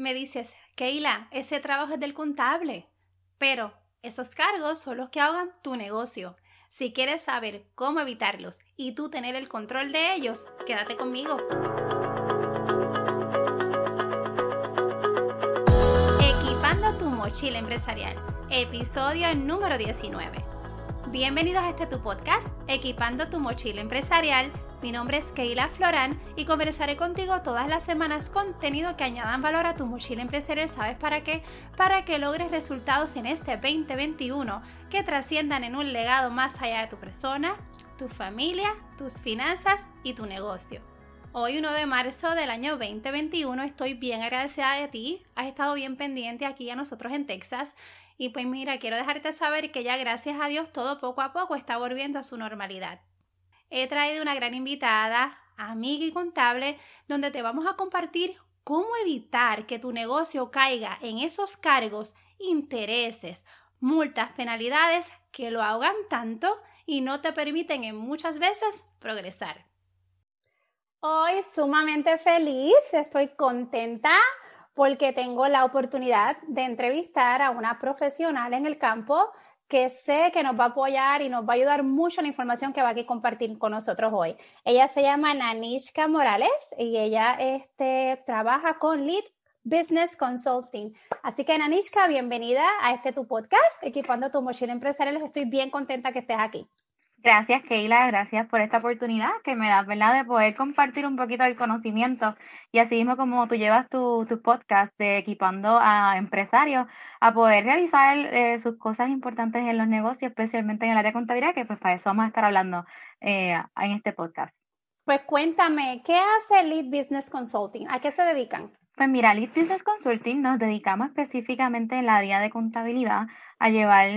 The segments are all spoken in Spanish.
Me dices, Keila, ese trabajo es del contable, pero esos cargos son los que ahogan tu negocio. Si quieres saber cómo evitarlos y tú tener el control de ellos, quédate conmigo. Equipando tu mochila empresarial, episodio número 19. Bienvenidos a este tu podcast, Equipando tu mochila empresarial mi nombre es Keila Florán y conversaré contigo todas las semanas contenido que añadan valor a tu mochila empresarial. ¿Sabes para qué? Para que logres resultados en este 2021 que trasciendan en un legado más allá de tu persona, tu familia, tus finanzas y tu negocio. Hoy 1 de marzo del año 2021 estoy bien agradecida de ti, has estado bien pendiente aquí a nosotros en Texas y pues mira, quiero dejarte saber que ya gracias a Dios todo poco a poco está volviendo a su normalidad he traído una gran invitada, amiga y contable, donde te vamos a compartir cómo evitar que tu negocio caiga en esos cargos, intereses, multas, penalidades que lo ahogan tanto y no te permiten en muchas veces progresar. Hoy sumamente feliz, estoy contenta porque tengo la oportunidad de entrevistar a una profesional en el campo que sé que nos va a apoyar y nos va a ayudar mucho la información que va a compartir con nosotros hoy. Ella se llama Nanishka Morales y ella este, trabaja con Lead Business Consulting. Así que Nanishka, bienvenida a este tu podcast, Equipando tu mochila empresarial. Estoy bien contenta que estés aquí. Gracias, Keila, gracias por esta oportunidad que me das, ¿verdad?, de poder compartir un poquito del conocimiento y así mismo como tú llevas tu, tu podcast de equipando a empresarios a poder realizar eh, sus cosas importantes en los negocios, especialmente en el área de contabilidad, que pues para eso vamos a estar hablando eh, en este podcast. Pues cuéntame, ¿qué hace Lead Business Consulting? ¿A qué se dedican? Pues mira, Lead Business Consulting nos dedicamos específicamente en la área de contabilidad a llevar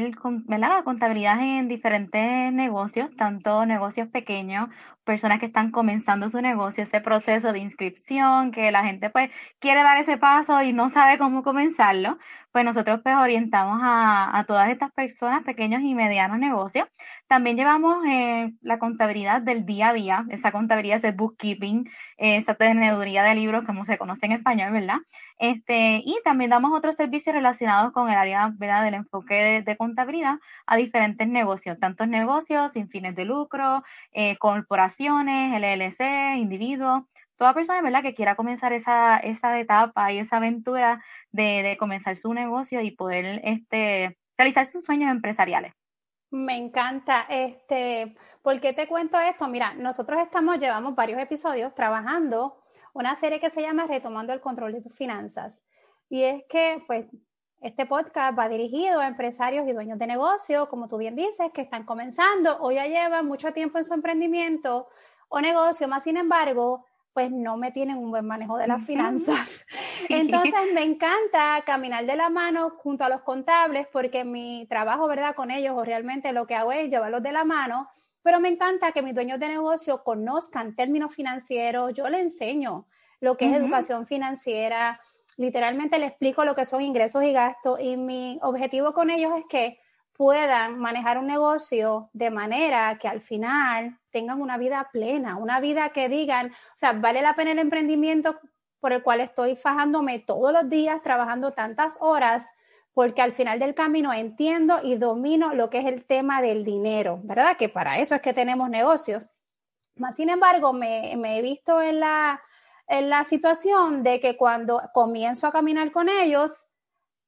la contabilidad en diferentes negocios, tanto negocios pequeños, personas que están comenzando su negocio, ese proceso de inscripción, que la gente pues quiere dar ese paso y no sabe cómo comenzarlo, pues nosotros pues orientamos a, a todas estas personas, pequeños y medianos negocios. También llevamos eh, la contabilidad del día a día, esa contabilidad, ese bookkeeping, esa teneduría de libros, como se conoce en español, ¿verdad? Este, y también damos otros servicios relacionados con el área ¿verdad? del enfoque de, contabilidad a diferentes negocios, tantos negocios sin fines de lucro, eh, corporaciones, LLC, individuos, toda persona ¿verdad? que quiera comenzar esa, esa etapa y esa aventura de, comenzar su negocio y poder este, realizar sus sueños empresariales. Me encanta. Este, ¿por qué te cuento esto? Mira, nosotros estamos, llevamos varios episodios trabajando una serie que se llama Retomando el control de tus finanzas. Y es que, pues, este podcast va dirigido a empresarios y dueños de negocio, como tú bien dices, que están comenzando o ya llevan mucho tiempo en su emprendimiento o negocio, más sin embargo, pues no me tienen un buen manejo de las finanzas. Entonces me encanta caminar de la mano junto a los contables porque mi trabajo, ¿verdad? Con ellos o realmente lo que hago es llevarlos de la mano. Pero me encanta que mis dueños de negocio conozcan términos financieros, yo les enseño lo que es educación financiera, literalmente les explico lo que son ingresos y gastos y mi objetivo con ellos es que puedan manejar un negocio de manera que al final tengan una vida plena, una vida que digan, o sea, vale la pena el emprendimiento por el cual estoy fajándome todos los días, trabajando tantas horas, porque al final del camino entiendo y domino lo que es el tema del dinero, ¿verdad? Que para eso es que tenemos negocios. Más sin embargo, me, he visto en la, en la situación de que cuando comienzo a caminar con ellos,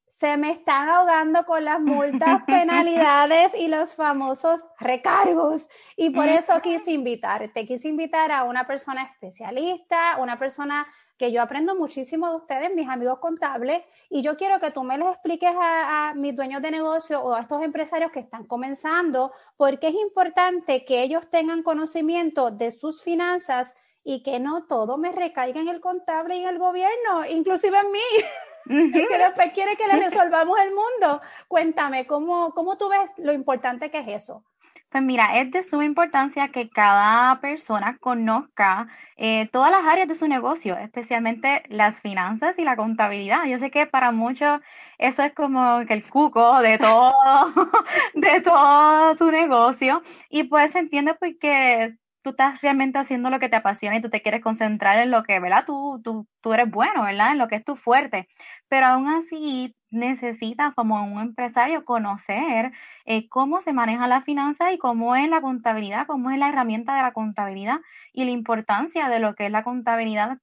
se me están ahogando con las multas, penalidades y los famosos recargos. Y por eso quise invitarte, quise invitar a una persona especialista, una persona que yo aprendo muchísimo de ustedes, mis amigos contables, y yo quiero que tú me les expliques a, mis dueños de negocio o a estos empresarios que están comenzando, porque es importante que ellos tengan conocimiento de sus finanzas y que no todo me recaiga en el contable y en el gobierno, inclusive en mí. que después quiere que le resolvamos el mundo. Cuéntame, ¿cómo, ¿cómo tú ves lo importante que es eso? Pues mira, es de suma importancia que cada persona conozca eh, todas las áreas de su negocio, especialmente las finanzas y la contabilidad. Yo sé que para muchos eso es como que el cuco de todo, de todo su negocio. Y pues se entiende porque tú estás realmente haciendo lo que te apasiona y tú te quieres concentrar en lo que, ¿verdad? Tú, tú, tú eres bueno, ¿verdad? En lo que es tu fuerte. Pero aún así necesitas como un empresario conocer eh, cómo se maneja la finanza y cómo es la contabilidad, cómo es la herramienta de la contabilidad y la importancia de lo que es la contabilidad,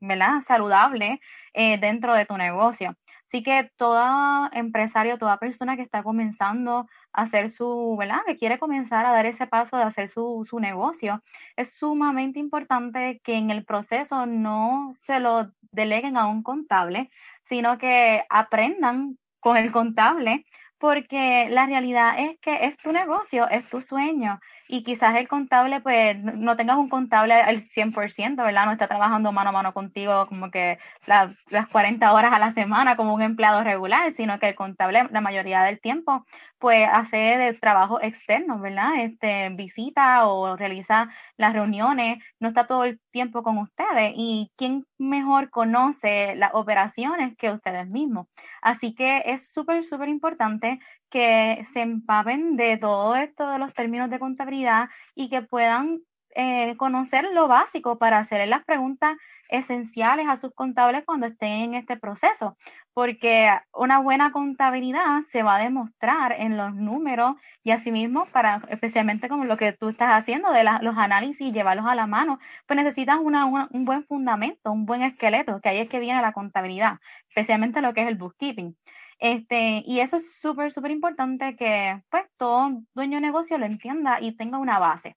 ¿verdad? Saludable eh, dentro de tu negocio. Así que todo empresario, toda persona que está comenzando a hacer su, ¿verdad? Que quiere comenzar a dar ese paso de hacer su, su negocio, es sumamente importante que en el proceso no se lo deleguen a un contable, sino que aprendan con el contable, porque la realidad es que es tu negocio, es tu sueño y quizás el contable, pues no tengas un contable al 100%, ¿verdad? No está trabajando mano a mano contigo como que las 40 horas a la semana como un empleado regular, sino que el contable la mayoría del tiempo, pues hace de trabajo externo, ¿verdad? Este, visita o realiza las reuniones, no está todo el tiempo con ustedes y quién mejor conoce las operaciones que ustedes mismos. Así que es súper, súper importante que se empapen de todo esto de los términos de contabilidad y que puedan eh, conocer lo básico para hacerle las preguntas esenciales a sus contables cuando estén en este proceso, porque una buena contabilidad se va a demostrar en los números y asimismo para especialmente como lo que tú estás haciendo de los análisis y llevarlos a la mano, pues necesitas una, un buen fundamento, un buen esqueleto, que ahí es que viene la contabilidad, especialmente lo que es el bookkeeping. Este, y eso es súper, súper importante que pues todo dueño de negocio lo entienda y tenga una base.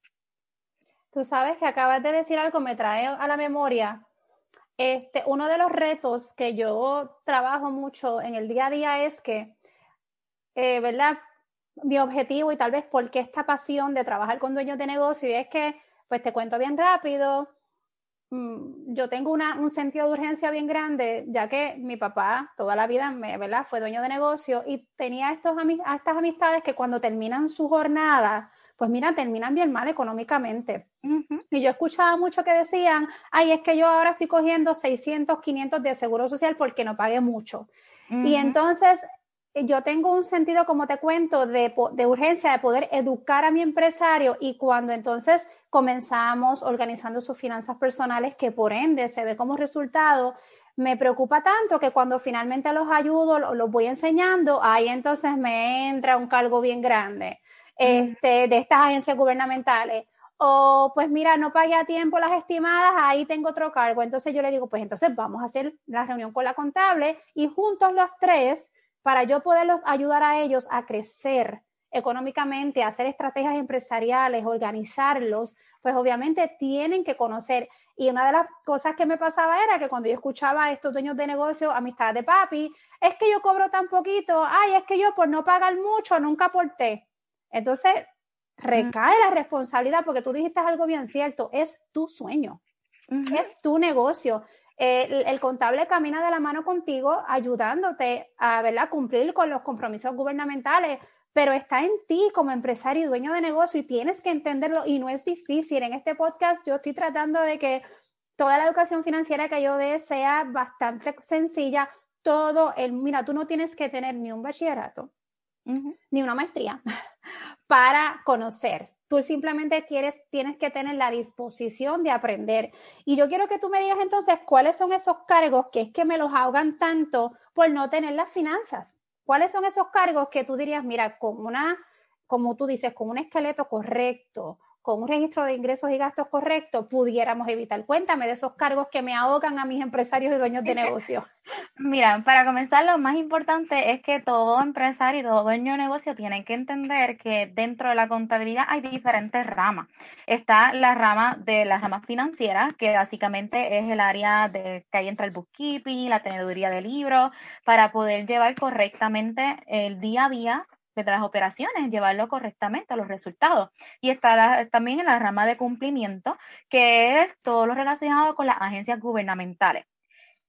Tú sabes que acabas de decir algo, me trae a la memoria. Este, uno de los retos que yo trabajo mucho en el día a día es que, eh, ¿verdad? Mi objetivo y tal vez porque esta pasión de trabajar con dueños de negocio es que, pues te cuento bien rápido, yo tengo un sentido de urgencia bien grande, ya que mi papá toda la vida me, ¿verdad? fue dueño de negocio y tenía estos, estas amistades que cuando terminan su jornada, pues mira, terminan bien mal económicamente. Y yo escuchaba mucho que decían, ay, es que yo ahora estoy cogiendo 600, 500 de seguro social porque no pagué mucho. Y entonces yo tengo un sentido, como te cuento, de, de, urgencia de poder educar a mi empresario y cuando entonces comenzamos organizando sus finanzas personales, que por ende se ve como resultado, me preocupa tanto que cuando finalmente los ayudo, los, voy enseñando, ahí entonces me entra un cargo bien grande este, de estas agencias gubernamentales. O pues mira, no pagué a tiempo las estimadas, ahí tengo otro cargo. Entonces yo le digo, pues entonces vamos a hacer la reunión con la contable y juntos los tres para yo poderlos ayudar a ellos a crecer económicamente, a hacer estrategias empresariales, organizarlos, pues obviamente tienen que conocer. Y una de las cosas que me pasaba era que cuando yo escuchaba a estos dueños de negocio, amistad de papi, es que yo cobro tan poquito, ay, es que yo por no pagar mucho nunca aporté. Entonces, recae la responsabilidad porque tú dijiste algo bien cierto, es tu sueño, es tu negocio el, contable camina de la mano contigo ayudándote a ¿verdad? cumplir con los compromisos gubernamentales, pero está en ti como empresario y dueño de negocio y tienes que entenderlo y no es difícil. En este podcast yo estoy tratando de que toda la educación financiera que yo dé sea bastante sencilla. Todo el, mira, tú no tienes que tener ni un bachillerato, ni una maestría para conocer Tú simplemente quieres, tienes que tener la disposición de aprender. Y yo quiero que tú me digas entonces cuáles son esos cargos que es que me los ahogan tanto por no tener las finanzas. ¿Cuáles son esos cargos que tú dirías, mira, con una, como tú dices, con un esqueleto correcto, con un registro de ingresos y gastos correcto, pudiéramos evitar. Cuéntame de esos cargos que me ahogan a mis empresarios y dueños de negocio. Mira, para comenzar, lo más importante es que todo empresario y todo dueño de negocio tiene que entender que dentro de la contabilidad hay diferentes ramas. Está la rama de la rama financiera, que básicamente es el área de que ahí entra el bookkeeping, la teneduría de libros, para poder llevar correctamente el día a día de las operaciones, llevarlo correctamente a los resultados. Y está también en la rama de cumplimiento, que es todo lo relacionado con las agencias gubernamentales.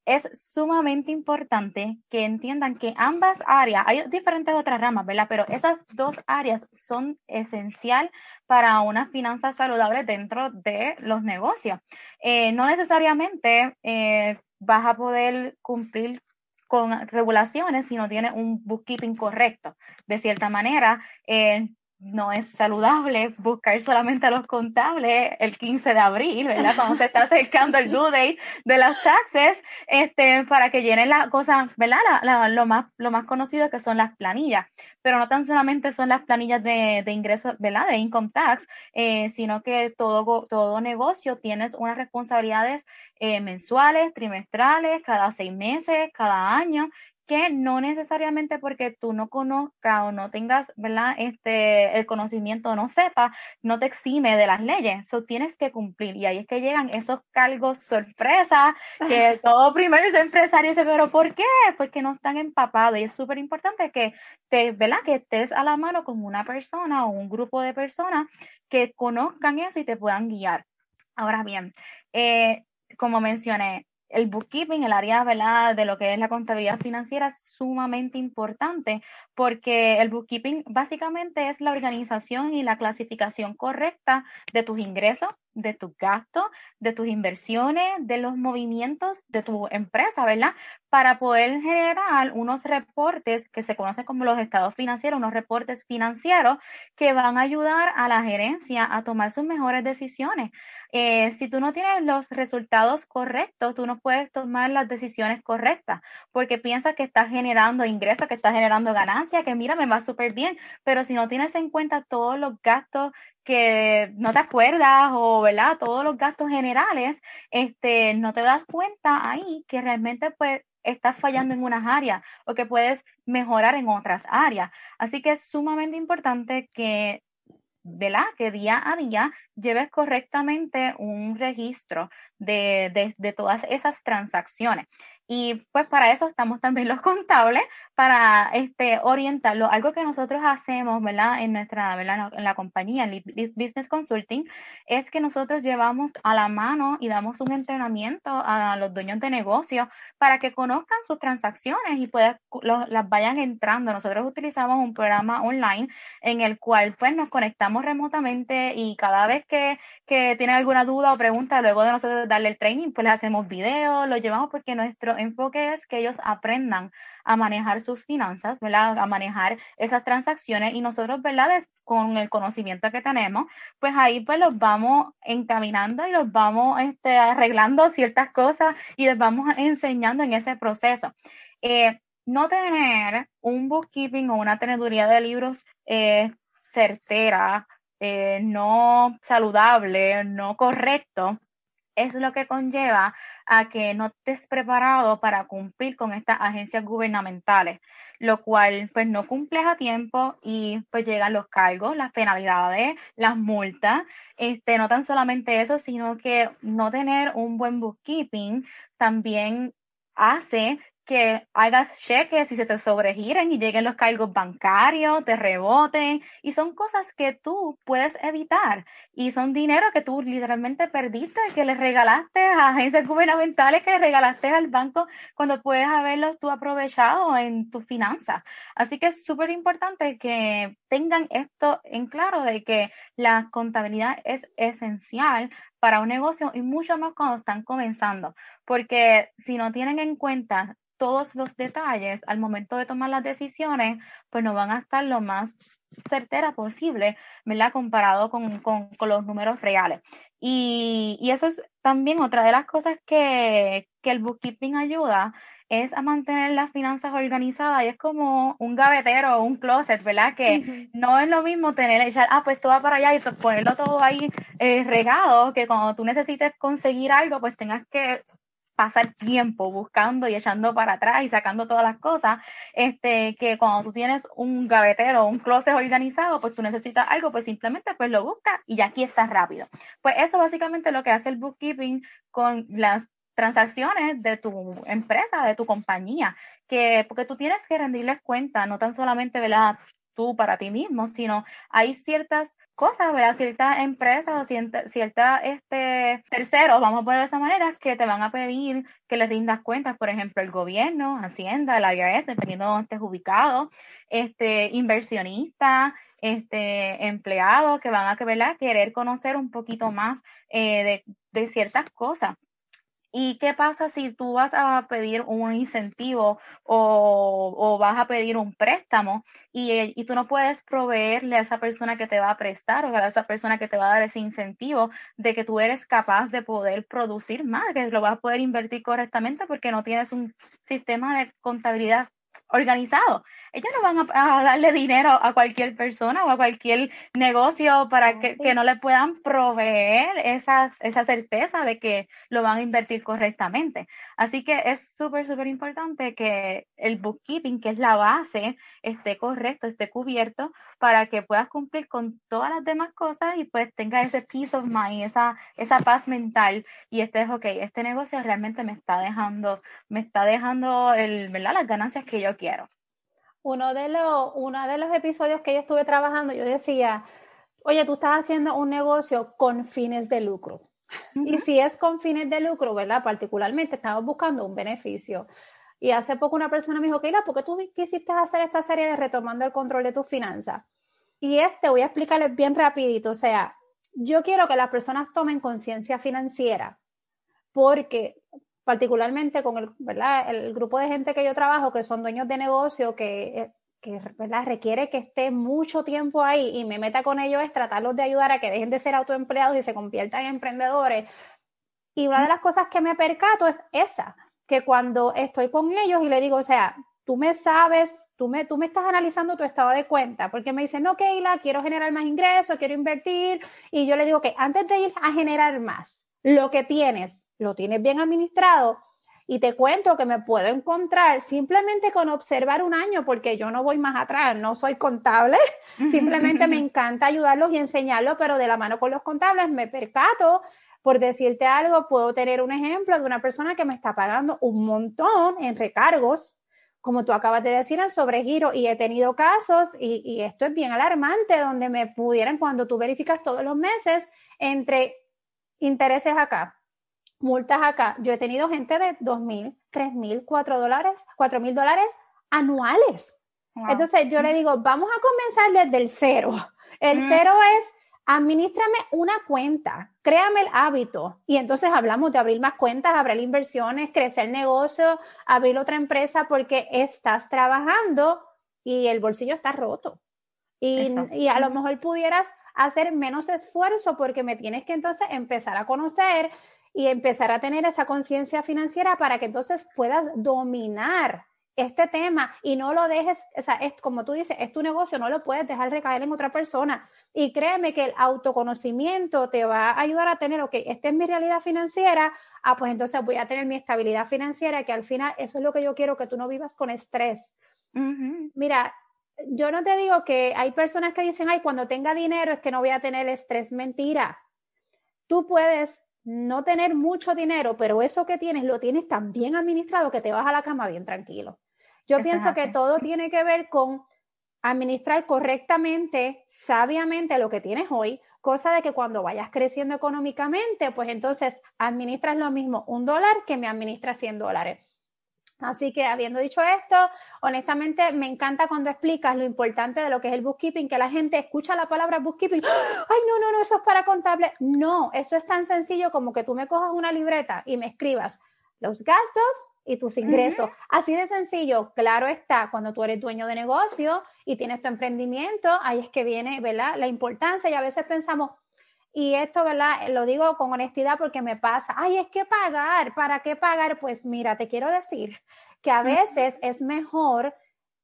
Es sumamente importante que entiendan que ambas áreas, hay diferentes otras ramas, ¿verdad? Pero esas dos áreas son esencial para una finanza saludable dentro de los negocios. Eh, no necesariamente eh, vas a poder cumplir con regulaciones si no tiene un bookkeeping correcto. De cierta manera, eh, no es saludable buscar solamente a los contables el 15 de abril, ¿verdad? Cuando se está acercando el due date de las taxes, este, para que llenen las cosas, ¿verdad? lo, más, lo más conocido que son las planillas, pero no tan solamente son las planillas de, de ingresos, ¿verdad? De income tax, eh, sino que todo, todo negocio tienes unas responsabilidades eh, mensuales, trimestrales, cada seis meses, cada año, que no necesariamente porque tú no conozcas o no tengas, ¿verdad? Este, el conocimiento no sepas, no te exime de las leyes. Eso tienes que cumplir. Y ahí es que llegan esos cargos sorpresa que todo primero es empresario dice, pero ¿por qué? Porque no están empapados. Y es súper importante que te, ¿verdad? Que estés a la mano con una persona o un grupo de personas que conozcan eso y te puedan guiar. Ahora bien, eh, como mencioné, el bookkeeping, el área de lo que es la contabilidad financiera es sumamente importante porque el bookkeeping básicamente es la organización y la clasificación correcta de tus ingresos, de tus gastos, de tus inversiones, de los movimientos de tu empresa, ¿verdad? Para poder generar unos reportes que se conocen como los estados financieros, unos reportes financieros que van a ayudar a la gerencia a tomar sus mejores decisiones. Eh, si tú no tienes los resultados correctos, tú no puedes tomar las decisiones correctas porque piensas que estás generando ingresos, que estás generando ganancias, que mira, me va súper bien, pero si no tienes en cuenta todos los gastos que no te acuerdas o, ¿verdad? Todos los gastos generales, este, no te das cuenta ahí que realmente pues estás fallando en unas áreas o que puedes mejorar en otras áreas. Así que es sumamente importante que ¿verdad? Que día a día lleves correctamente un registro de, de, de, todas esas transacciones. Y pues para eso estamos también los contables, para este, orientarlo. Algo que nosotros hacemos, ¿verdad? En nuestra, ¿verdad? En la compañía, en Business Consulting, es que nosotros llevamos a la mano y damos un entrenamiento a los dueños de negocio para que conozcan sus transacciones y puedan, las vayan entrando. Nosotros utilizamos un programa online en el cual pues nos conectamos remotamente y cada vez que, que tienen alguna duda o pregunta, luego de nosotros darle el training, pues les hacemos videos, lo llevamos porque nuestro enfoque es que ellos aprendan a manejar sus finanzas, ¿verdad? A manejar esas transacciones y nosotros, ¿verdad? Con el conocimiento que tenemos, pues ahí pues los vamos encaminando y los vamos este, arreglando ciertas cosas y les vamos enseñando en ese proceso. Eh, no tener un bookkeeping o una teneduría de libros eh, certera, eh, no saludable, no correcto, es lo que conlleva a que no estés preparado para cumplir con estas agencias gubernamentales, lo cual pues no cumples a tiempo y pues llegan los cargos, las penalidades, las multas, este, no tan solamente eso, sino que no tener un buen bookkeeping también hace que hagas cheques y se te sobregiren y lleguen los cargos bancarios, te reboten y son cosas que tú puedes evitar y son dinero que tú literalmente perdiste, que le regalaste a agencias gubernamentales, que le regalaste al banco cuando puedes haberlos tú aprovechado en tus finanzas. Así que es súper importante que tengan esto en claro de que la contabilidad es esencial para un negocio y mucho más cuando están comenzando, porque si no tienen en cuenta todos los detalles al momento de tomar las decisiones, pues no van a estar lo más certera posible, ¿verdad? Comparado con, con, con los números reales. Y, y, eso es también otra de las cosas que, que el bookkeeping ayuda, es a mantener las finanzas organizadas y es como un gavetero o un closet, ¿verdad? Que no es lo mismo tener, echar, ah, pues todo va para allá y ponerlo todo ahí eh, regado, que cuando tú necesites conseguir algo, pues tengas que pasar tiempo buscando y echando para atrás y sacando todas las cosas, este, que cuando tú tienes un gavetero o un closet organizado, pues tú necesitas algo, pues simplemente pues lo buscas y ya aquí estás rápido. Pues eso básicamente es lo que hace el bookkeeping con las transacciones de tu empresa, de tu compañía, que porque tú tienes que rendirles cuenta, no tan solamente, ¿verdad? tú para ti mismo, sino hay ciertas cosas, ¿verdad? Ciertas empresas o ciertas este, terceros, vamos a ponerlo de esa manera, que te van a pedir que les rindas cuentas, por ejemplo, el gobierno, Hacienda, el IRS, dependiendo de dónde estés ubicado, este, inversionistas, este, empleados que van a querer conocer un poquito más eh, de, de ciertas cosas. ¿Y qué pasa si tú vas a pedir un incentivo o, vas a pedir un préstamo y, y, tú no puedes proveerle a esa persona que te va a prestar o a esa persona que te va a dar ese incentivo de que tú eres capaz de poder producir más, que lo vas a poder invertir correctamente porque no tienes un sistema de contabilidad organizado. Ellos no van a, darle dinero a cualquier persona o a cualquier negocio para que, no le puedan proveer esa, esa certeza de que lo van a invertir correctamente. Así que es súper, súper importante que el bookkeeping, que es la base, esté correcto, esté cubierto para que puedas cumplir con todas las demás cosas y pues tenga ese peace of mind, esa, esa paz mental y estés, ok, este negocio realmente me está dejando, me está dejando el, ¿verdad? las ganancias que yo quiero. Uno de, los, uno de los episodios que yo estuve trabajando, yo decía, oye, tú estás haciendo un negocio con fines de lucro. Y si es con fines de lucro, ¿verdad? Particularmente estamos buscando un beneficio. Y hace poco una persona me dijo, Keila, ¿por qué tú quisiste hacer esta serie de retomando el control de tus finanzas? Y este voy a explicarles bien rapidito. O sea, yo quiero que las personas tomen conciencia financiera porque particularmente con el, ¿verdad? el grupo de gente que yo trabajo, que son dueños de negocio, que, que ¿verdad? requiere que esté mucho tiempo ahí y me meta con ellos es tratarlos de ayudar a que dejen de ser autoempleados y se conviertan en emprendedores. Y una de las cosas que me percato es esa, que cuando estoy con ellos y le digo, o sea, tú me sabes, tú me, tú me estás analizando tu estado de cuenta, porque me dicen, no, Keila, quiero generar más ingresos, quiero invertir, y yo le digo que antes de ir a generar más, lo que tienes, lo tienes bien administrado y te cuento que me puedo encontrar simplemente con observar un año, porque yo no voy más atrás, no soy contable, simplemente me encanta ayudarlos y enseñarlos, pero de la mano con los contables me percato, por decirte algo, puedo tener un ejemplo de una persona que me está pagando un montón en recargos, como tú acabas de decir, en sobregiro, y he tenido casos, y, y esto es bien alarmante, donde me pudieran, cuando tú verificas todos los meses, entre intereses acá, multas acá. Yo he tenido gente de dos mil, tres mil, cuatro dólares, cuatro mil dólares anuales. Entonces yo le digo, vamos a comenzar desde el cero. El mm. cero es, administrame una cuenta, créame el hábito. Y entonces hablamos de abrir más cuentas, abrir inversiones, crecer el negocio, abrir otra empresa porque estás trabajando y el bolsillo está roto. Y, y a lo mejor pudieras hacer menos esfuerzo porque me tienes que entonces empezar a conocer y empezar a tener esa conciencia financiera para que entonces puedas dominar este tema y no lo dejes, o sea, es como tú dices, es tu negocio, no lo puedes dejar recaer en otra persona. Y créeme que el autoconocimiento te va a ayudar a tener, ok, esta es mi realidad financiera, ah, pues entonces voy a tener mi estabilidad financiera, que al final eso es lo que yo quiero, que tú no vivas con estrés. Mira, yo no te digo que hay personas que dicen, ay, cuando tenga dinero es que no voy a tener estrés. Mentira. Tú puedes no tener mucho dinero, pero eso que tienes lo tienes tan bien administrado que te vas a la cama bien tranquilo. Yo pienso que todo tiene que ver con administrar correctamente, sabiamente lo que tienes hoy, cosa de que cuando vayas creciendo económicamente, pues entonces administras lo mismo un dólar que me administra 100 dólares. Así que habiendo dicho esto, honestamente me encanta cuando explicas lo importante de lo que es el bookkeeping, que la gente escucha la palabra bookkeeping, ay, no, no, no, eso es para contable. No, eso es tan sencillo como que tú me cojas una libreta y me escribas los gastos y tus ingresos. Así de sencillo, claro está, cuando tú eres dueño de negocio y tienes tu emprendimiento, ahí es que viene, ¿verdad? La importancia y a veces pensamos, y esto, ¿verdad? Lo digo con honestidad porque me pasa, ay, es que pagar, ¿para qué pagar? Pues mira, te quiero decir que a veces es mejor,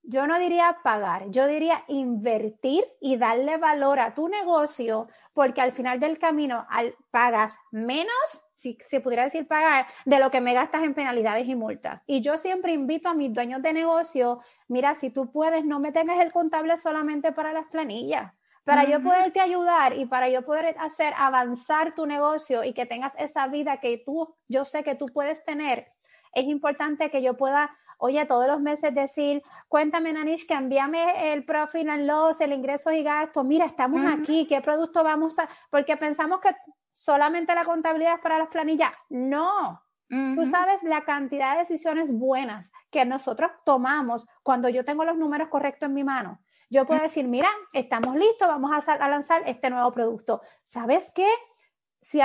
yo no diría pagar, yo diría invertir y darle valor a tu negocio, porque al final del camino al, pagas menos, si se pudiera decir pagar, de lo que me gastas en penalidades y multas. Y yo siempre invito a mis dueños de negocio, mira, si tú puedes, no me tengas el contable solamente para las planillas para yo poderte ayudar y para yo poder hacer avanzar tu negocio y que tengas esa vida que tú, yo sé que tú puedes tener, es importante que yo pueda, oye, todos los meses decir, cuéntame, Nanish, que envíame el profit and loss, el ingreso y gasto, mira, estamos aquí, ¿qué producto vamos a...? Porque pensamos que solamente la contabilidad es para las planillas. No, Tú sabes la cantidad de decisiones buenas que nosotros tomamos cuando yo tengo los números correctos en mi mano. Yo puedo decir, mira, estamos listos, vamos a, lanzar este nuevo producto. ¿Sabes qué? Si,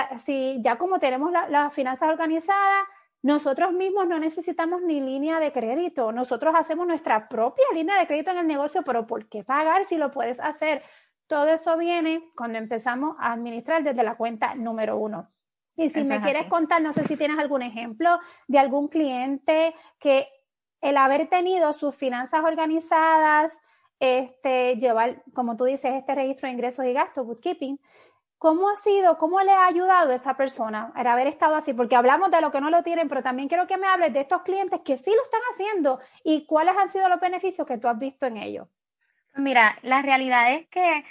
ya como tenemos las finanzas organizadas, nosotros mismos no necesitamos ni línea de crédito, nosotros hacemos nuestra propia línea de crédito en el negocio, pero ¿por qué pagar si lo puedes hacer? Todo eso viene cuando empezamos a administrar desde la cuenta número uno. Y si me quieres contar, no sé si tienes algún ejemplo de algún cliente que el haber tenido sus finanzas organizadas, este, llevar, como tú dices, este registro de ingresos y gastos, bookkeeping, ¿Cómo ha sido, cómo le ha ayudado a esa persona a haber estado así? Porque hablamos de lo que no lo tienen, pero también quiero que me hables de estos clientes que sí lo están haciendo y cuáles han sido los beneficios que tú has visto en ellos. Mira, la realidad es que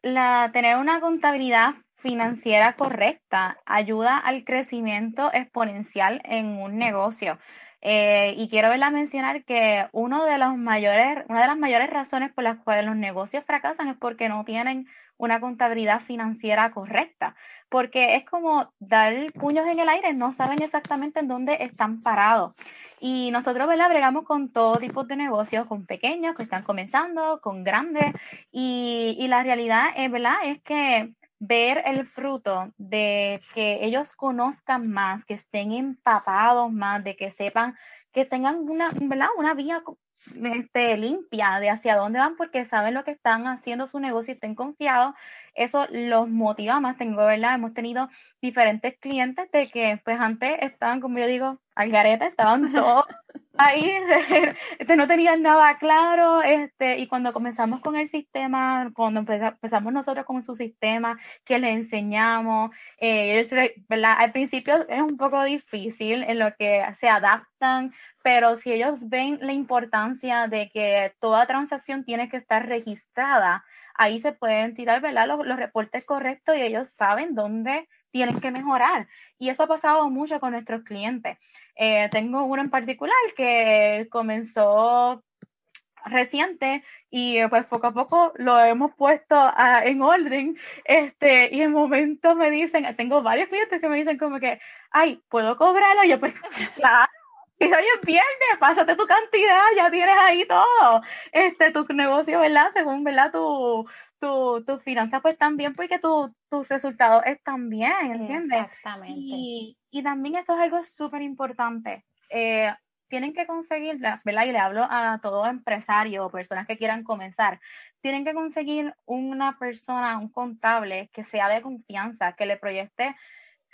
la, tener una contabilidad financiera correcta ayuda al crecimiento exponencial en un negocio. Eh, y quiero verla mencionar que uno de los mayores, una de las mayores razones por las cuales los negocios fracasan es porque no tienen una contabilidad financiera correcta, porque es como dar puños en el aire, no saben exactamente en dónde están parados. Y nosotros, ¿verdad? Bregamos con todo tipo de negocios, con pequeños que están comenzando, con grandes, y, y la realidad, es, ¿verdad? Es que ver el fruto de que ellos conozcan más, que estén empapados más, de que sepan, que tengan una, ¿verdad? una vía este, limpia de hacia dónde van porque saben lo que están haciendo su negocio y estén confiados, eso los motiva más. Tengo, ¿verdad? Hemos tenido diferentes clientes de que pues antes estaban, como yo digo, al garete, estaban todos ahí, este, no tenían nada claro, este, y cuando comenzamos con el sistema, cuando empezamos nosotros con su sistema, que les enseñamos, eh. Al principio es un poco difícil en lo que se adaptan, pero si ellos ven la importancia de que toda transacción tiene que estar registrada, ahí se pueden tirar. Los, los reportes correctos y ellos saben dónde tienen que mejorar. Y eso ha pasado mucho con nuestros clientes. Eh, tengo uno en particular que comenzó reciente y eh, pues poco a poco lo hemos puesto en orden este y en momentos me dicen tengo varios clientes que me dicen como que ay puedo cobrarlo y yo pues claro y hoy es viernes, pásate tu cantidad, ya tienes ahí todo. Este, tu negocio, ¿verdad? Según, ¿verdad? Tu, tu, tu finanzas pues también porque tu, tus resultados están bien, ¿entiendes? Exactamente. Y, y también esto es algo súper importante. Eh, tienen que conseguir, ¿verdad? Y le hablo a todo empresario o personas que quieran comenzar, tienen que conseguir una persona, un contable que sea de confianza, que le proyecte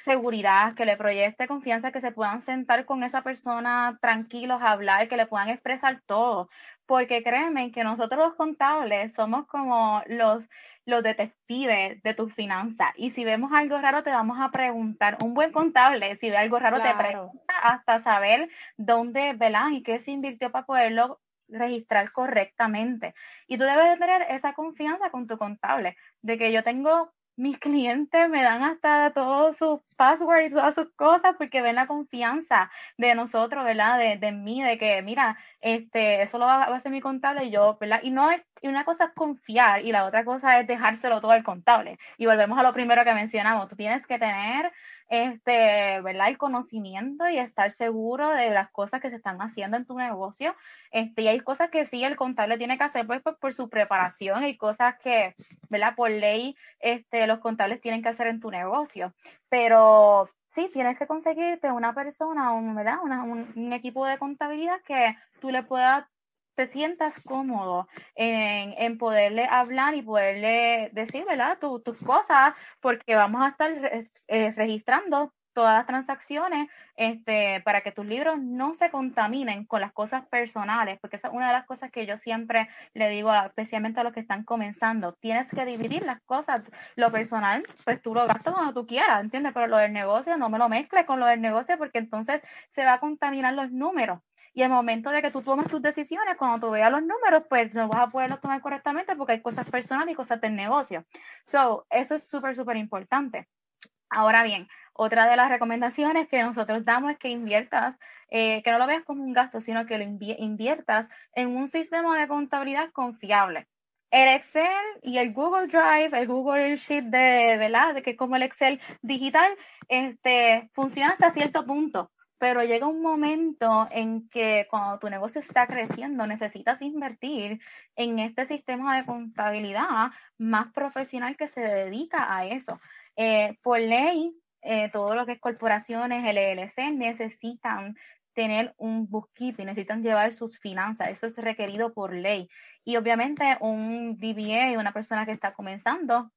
seguridad, que le proyecte confianza, que se puedan sentar con esa persona tranquilos a hablar, que le puedan expresar todo. Porque créeme que nosotros los contables somos como los, los detectives de tus finanzas. Y si vemos algo raro, te vamos a preguntar. Un buen contable, si ve algo raro, te pregunta hasta saber dónde, ¿verdad? Y qué se invirtió para poderlo registrar correctamente. Y tú debes de tener esa confianza con tu contable, de que yo tengo mis clientes me dan hasta todos sus passwords y todas sus cosas porque ven la confianza de nosotros, ¿verdad? De, de mí, de que, mira, este, eso lo va, a hacer mi contable y yo, ¿verdad? Y no es, y una cosa es confiar y la otra cosa es dejárselo todo al contable. Y volvemos a lo primero que mencionamos, tú tienes que tener este, ¿verdad? El conocimiento y estar seguro de las cosas que se están haciendo en tu negocio. Este, y hay cosas que sí el contable tiene que hacer pues, por, su preparación, hay cosas que, ¿verdad? Por ley, este, los contables tienen que hacer en tu negocio. Pero sí, tienes que conseguirte una persona, un, ¿verdad? un, un equipo de contabilidad que tú le puedas te sientas cómodo en, en, poderle hablar y poderle decir, ¿verdad? tus cosas, porque vamos a estar eh, registrando todas las transacciones este, para que tus libros no se contaminen con las cosas personales, porque esa es una de las cosas que yo siempre le digo, especialmente a los que están comenzando, tienes que dividir las cosas, lo personal, pues tú lo gastas cuando tú quieras, ¿entiendes? Pero lo del negocio no me lo mezcles con lo del negocio porque entonces se va a contaminar los números. Y el momento de que tú tomes tus decisiones, cuando tú veas los números, pues no vas a poderlos tomar correctamente porque hay cosas personales y cosas del negocio. So, eso es súper, súper importante. Ahora bien, otra de las recomendaciones que nosotros damos es que inviertas, eh, que no lo veas como un gasto, sino que lo inviertas en un sistema de contabilidad confiable. El Excel y el Google Drive, el Google Sheet de, ¿verdad? De que como el Excel digital, este, funciona hasta cierto punto pero llega un momento en que cuando tu negocio está creciendo necesitas invertir en este sistema de contabilidad más profesional que se dedica a eso. Eh, por ley, eh, todo lo que es corporaciones, LLC, necesitan tener un bookkeeping, necesitan llevar sus finanzas, eso es requerido por ley. Y obviamente un DBA, una persona que está comenzando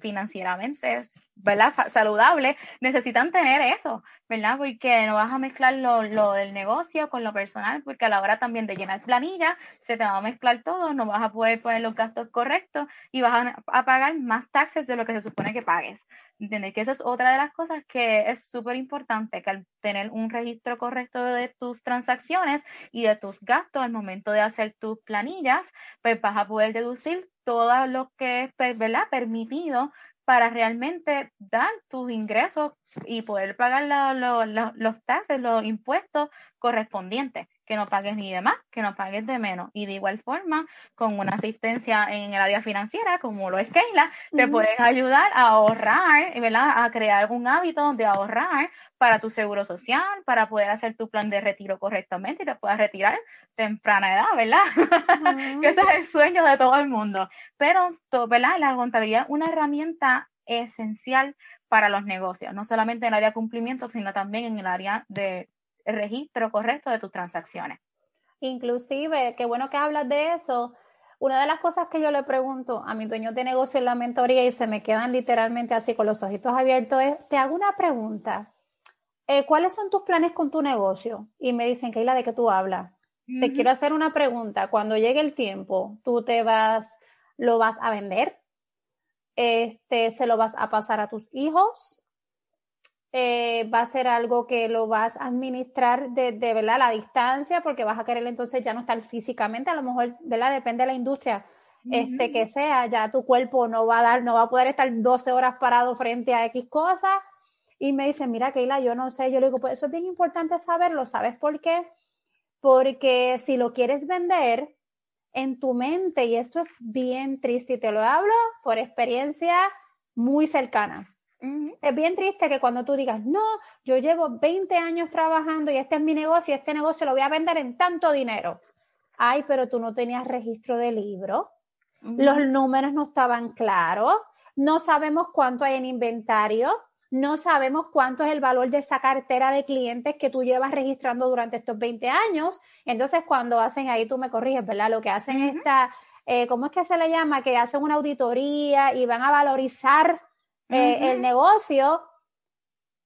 financieramente, ¿verdad? Saludable, necesitan tener eso, ¿verdad? Porque no vas a mezclar lo, lo, del negocio con lo personal, porque a la hora también de llenar planilla, se te va a mezclar todo, no vas a poder poner los gastos correctos y vas a, pagar más taxes de lo que se supone que pagues. ¿Entiendes? Que eso es otra de las cosas que es súper importante, que al tener un registro correcto de tus transacciones y de tus gastos al momento de hacer tus planillas, pues vas a poder deducir todo lo que es ¿verdad? permitido para realmente dar tus ingresos y poder pagar los taxes, los impuestos correspondientes, que no pagues ni de más, que no pagues de menos. Y de igual forma, con una asistencia en el área financiera, como lo es Keila, te pueden ayudar a ahorrar, ¿verdad? a crear un hábito de ahorrar para tu seguro social, para poder hacer tu plan de retiro correctamente y te puedas retirar temprana edad, ¿verdad? que ese es el sueño de todo el mundo. Pero, ¿verdad? La contabilidad es una herramienta esencial para los negocios, no solamente en el área de cumplimiento, sino también en el área de registro correcto de tus transacciones. Inclusive, qué bueno que hablas de eso. Una de las cosas que yo le pregunto a mi dueño de negocio en la mentoría y se me quedan literalmente así con los ojitos abiertos es, te hago una pregunta. Eh, ¿cuáles son tus planes con tu negocio? Y me dicen, Keila, ¿de qué tú hablas? Te quiero hacer una pregunta. Cuando llegue el tiempo, ¿tú te vas, lo vas a vender? Este, ¿Se lo vas a pasar a tus hijos? Eh, ¿Va a ser algo que lo vas a administrar de, de, ¿verdad? la distancia? Porque vas a querer entonces ya no estar físicamente, a lo mejor, ¿verdad? Depende de la industria. Este, que sea, ya tu cuerpo no va a dar, no va a poder estar 12 horas parado frente a X cosas, y me dice, mira, Keila, yo no sé. Yo le digo, pues eso es bien importante saberlo. ¿Sabes por qué? Porque si lo quieres vender en tu mente, y esto es bien triste, y te lo hablo por experiencia muy cercana. Es bien triste que cuando tú digas, no, yo llevo 20 años trabajando y este es mi negocio y este negocio lo voy a vender en tanto dinero. Ay, pero tú no tenías registro de libro, los números no estaban claros, no sabemos cuánto hay en inventario, no sabemos cuánto es el valor de esa cartera de clientes que tú llevas registrando durante estos 20 años. Entonces, cuando hacen ahí, tú me corriges, ¿verdad? Lo que hacen esta, eh, ¿cómo es que se le llama? Que hacen una auditoría y van a valorizar eh, el negocio.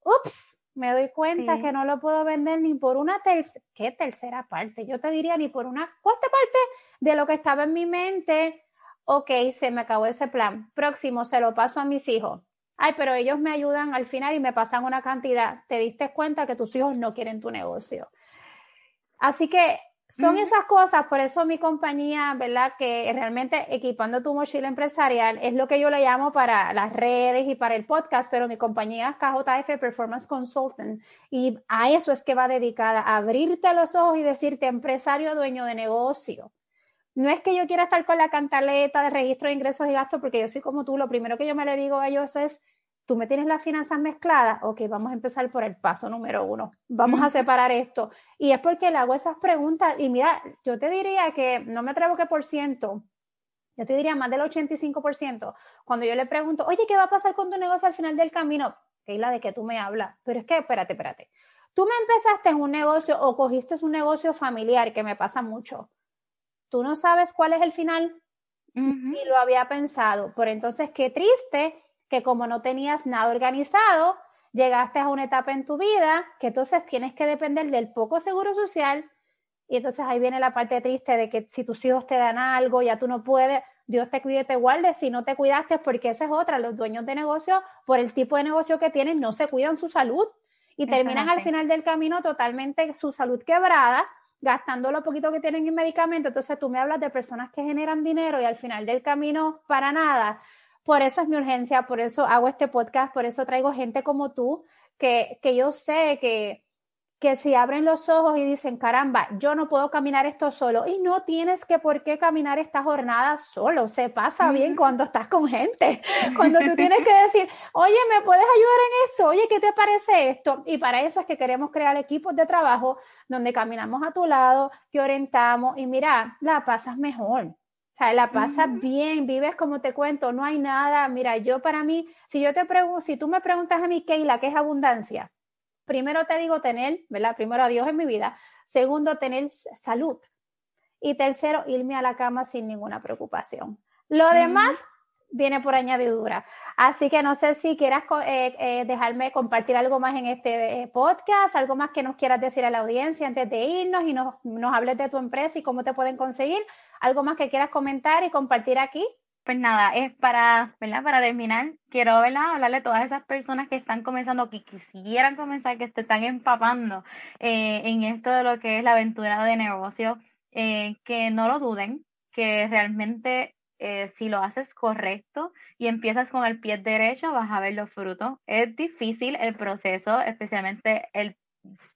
Ups, me doy cuenta que no lo puedo vender ni por una tercera, ¿qué tercera parte? Yo te diría ni por una cuarta parte de lo que estaba en mi mente. Ok, se me acabó ese plan. Próximo, se lo paso a mis hijos ay, pero ellos me ayudan al final y me pasan una cantidad, te diste cuenta que tus hijos no quieren tu negocio. Así que son esas cosas, por eso mi compañía, ¿verdad? Que realmente equipando tu mochila empresarial es lo que yo le llamo para las redes y para el podcast, pero mi compañía es KJF Performance Consultant y a eso es que va dedicada, a abrirte los ojos y decirte empresario, dueño de negocio. No es que yo quiera estar con la cantaleta de registro de ingresos y gastos, porque yo soy como tú, lo primero que yo me le digo a ellos es, tú me tienes las finanzas mezcladas, ok, vamos a empezar por el paso número uno, vamos a separar esto. Y es porque le hago esas preguntas y mira, yo te diría que, no me atrevo que por ciento, yo te diría más del 85%, cuando yo le pregunto, oye, ¿qué va a pasar con tu negocio al final del camino? la ¿de qué tú me hablas? Pero es que, espérate, espérate. Tú me empezaste un negocio o cogiste un negocio familiar, que me pasa mucho. Tú no sabes cuál es el final y lo había pensado. Por entonces, qué triste que como no tenías nada organizado, llegaste a una etapa en tu vida que entonces tienes que depender del poco seguro social. Y entonces ahí viene la parte triste de que si tus hijos te dan algo, ya tú no puedes, Dios te cuide, te guarde, si no te cuidaste, porque esa es otra, los dueños de negocio, por el tipo de negocio que tienen, no se cuidan su salud. Y terminan al final del camino totalmente su salud quebrada, gastando lo poquito que tienen en medicamentos. Entonces tú me hablas de personas que generan dinero y al final del camino para nada. Por eso es mi urgencia, por eso hago este podcast, por eso traigo gente como tú, que, que yo sé que, que si abren los ojos y dicen, caramba, yo no puedo caminar esto solo, y no tienes que por qué caminar esta jornada solo, se pasa bien cuando estás con gente, cuando tú tienes que decir, oye, ¿me puedes ayudar en esto? Oye, ¿qué te parece esto? Y para eso es que queremos crear equipos de trabajo donde caminamos a tu lado, te orientamos y mira, la pasas mejor. Sea, la pasas bien, vives como te cuento, no hay nada. Mira, yo para mí, si yo te pregunto, si tú me preguntas a mí, Keila, ¿qué es abundancia? Primero te digo tener, ¿verdad? Primero a Dios en mi vida. Segundo, tener salud. Y tercero, irme a la cama sin ninguna preocupación. Lo demás viene por añadidura. Así que no sé si quieras eh, eh, dejarme compartir algo más en este eh, podcast, algo más que nos quieras decir a la audiencia antes de irnos y nos, nos hables de tu empresa y cómo te pueden conseguir. Algo más que quieras comentar y compartir aquí. Pues nada, es para, ¿verdad? Para terminar, quiero, ¿verdad? Hablarle a todas esas personas que están comenzando, que quisieran comenzar, que te están empapando en esto de lo que es la aventura de negocio, que no lo duden, que realmente eh, si lo haces correcto y empiezas con el pie derecho, vas a ver los frutos. Es difícil el proceso, especialmente el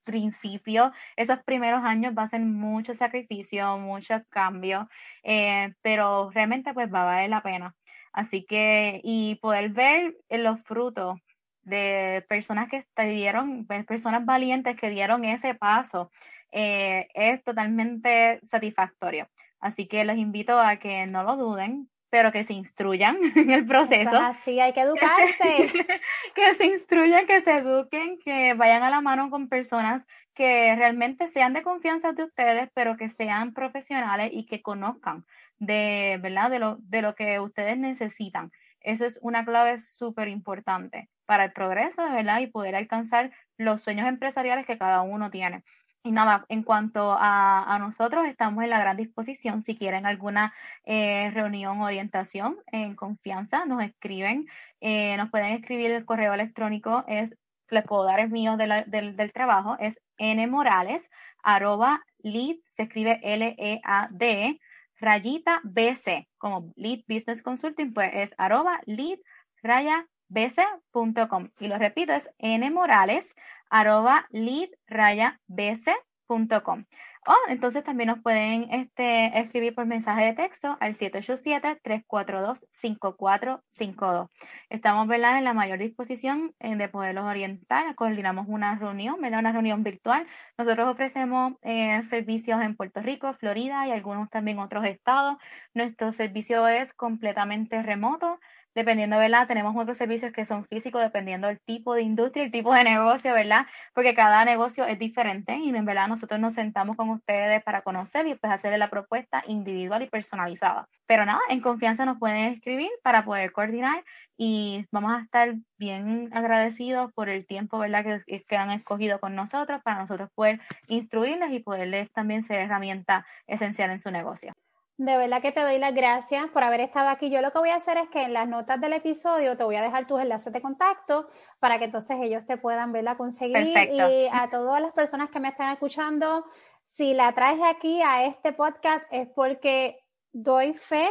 principio, esos primeros años va a ser mucho sacrificio, mucho cambio, eh, pero realmente pues va a valer la pena. Así que, y poder ver los frutos de personas que te dieron, pues, personas valientes que dieron ese paso, eh, es totalmente satisfactorio. Así que los invito a que no lo duden, pero que se instruyan en el proceso. así, hay que educarse. que se instruyan, que se eduquen, que vayan a la mano con personas que realmente sean de confianza de ustedes, pero que sean profesionales y que conozcan de, ¿verdad? De lo, de lo que ustedes necesitan. Eso es una clave súper importante para el progreso, ¿verdad? Y poder alcanzar los sueños empresariales que cada uno tiene. Y nada, en cuanto a, nosotros, estamos en la gran disposición. Si quieren alguna eh, reunión orientación en confianza, nos escriben. Eh, nos pueden escribir el correo electrónico, es, les puedo dar el mío del, del, trabajo, es nmorales, arroba lead, se escribe L-E-A-D, rayita BC, como lead business consulting, pues es arroba lead raya bc.com. Y lo repito, es nmorales arroba lead raya bc.com. O entonces también nos pueden este, escribir por mensaje de texto al 787-342-5452. Estamos ¿verdad? en la mayor disposición eh, de poderlos orientar. Coordinamos una reunión, ¿verdad? una reunión virtual. Nosotros ofrecemos eh, servicios en Puerto Rico, Florida y algunos también otros estados. Nuestro servicio es completamente remoto dependiendo, ¿verdad? Tenemos otros servicios que son físicos, dependiendo del tipo de industria, el tipo de negocio, ¿verdad? Porque cada negocio es diferente y en verdad nosotros nos sentamos con ustedes para conocer y pues hacerle la propuesta individual y personalizada. Pero nada, en confianza nos pueden escribir para poder coordinar y vamos a estar bien agradecidos por el tiempo, ¿verdad? Que, que han escogido con nosotros para nosotros poder instruirles y poderles también ser herramienta esencial en su negocio. De verdad que te doy las gracias por haber estado aquí. Yo lo que voy a hacer es que en las notas del episodio te voy a dejar tus enlaces de contacto para que entonces ellos te puedan verla conseguir. Y a todas las personas que me están escuchando, si la traes aquí a este podcast es porque doy fe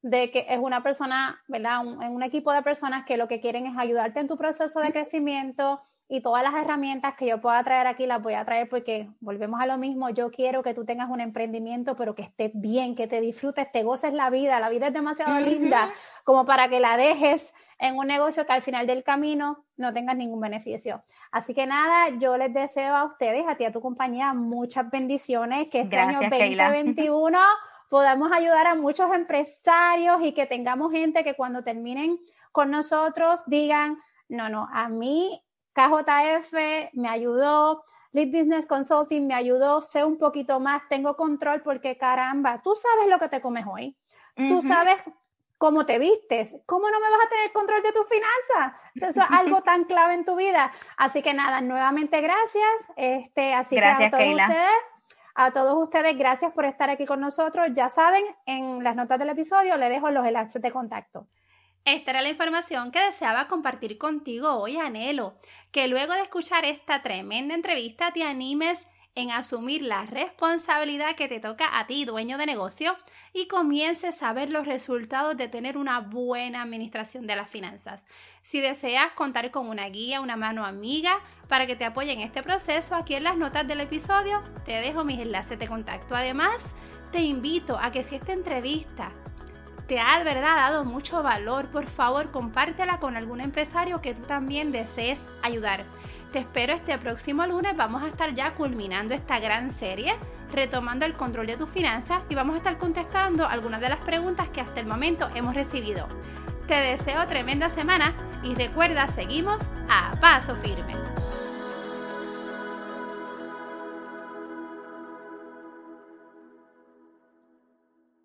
de que es una persona, ¿verdad? Un, un equipo de personas que lo que quieren es ayudarte en tu proceso de crecimiento, y todas las herramientas que yo pueda traer aquí las voy a traer porque volvemos a lo mismo, yo quiero que tú tengas un emprendimiento pero que esté bien, que te disfrutes, te goces la vida, la vida es demasiado linda como para que la dejes en un negocio que al final del camino no tengas ningún beneficio. Así que nada, yo les deseo a ustedes, a ti, a tu compañía, muchas bendiciones, que este año 2021 podamos ayudar a muchos empresarios y que tengamos gente que cuando terminen con nosotros digan, no, no, a mí KJF me ayudó, Lead Business Consulting me ayudó, sé un poquito más, tengo control porque caramba, tú sabes lo que te comes hoy, tú sabes cómo te vistes, ¿cómo no me vas a tener control de tus finanzas? Eso es algo tan clave en tu vida. Así que nada, nuevamente gracias. Este, así que a todos ustedes, a todos ustedes, gracias por estar aquí con nosotros. Ya saben, en las notas del episodio le dejo los enlaces de contacto. Esta era la información que deseaba compartir contigo hoy, Anhelo, que luego de escuchar esta tremenda entrevista te animes en asumir la responsabilidad que te toca a ti, dueño de negocio, y comiences a ver los resultados de tener una buena administración de las finanzas. Si deseas contar con una guía, una mano amiga para que te apoye en este proceso, aquí en las notas del episodio te dejo mis enlaces de contacto. Además, te invito a que si esta entrevista te ha verdad dado mucho valor, por favor compártela con algún empresario que tú también desees ayudar. Te espero este próximo lunes, vamos a estar ya culminando esta gran serie retomando el control de tus finanzas y vamos a estar contestando algunas de las preguntas que hasta el momento hemos recibido. Te deseo tremenda semana y recuerda, seguimos a paso firme.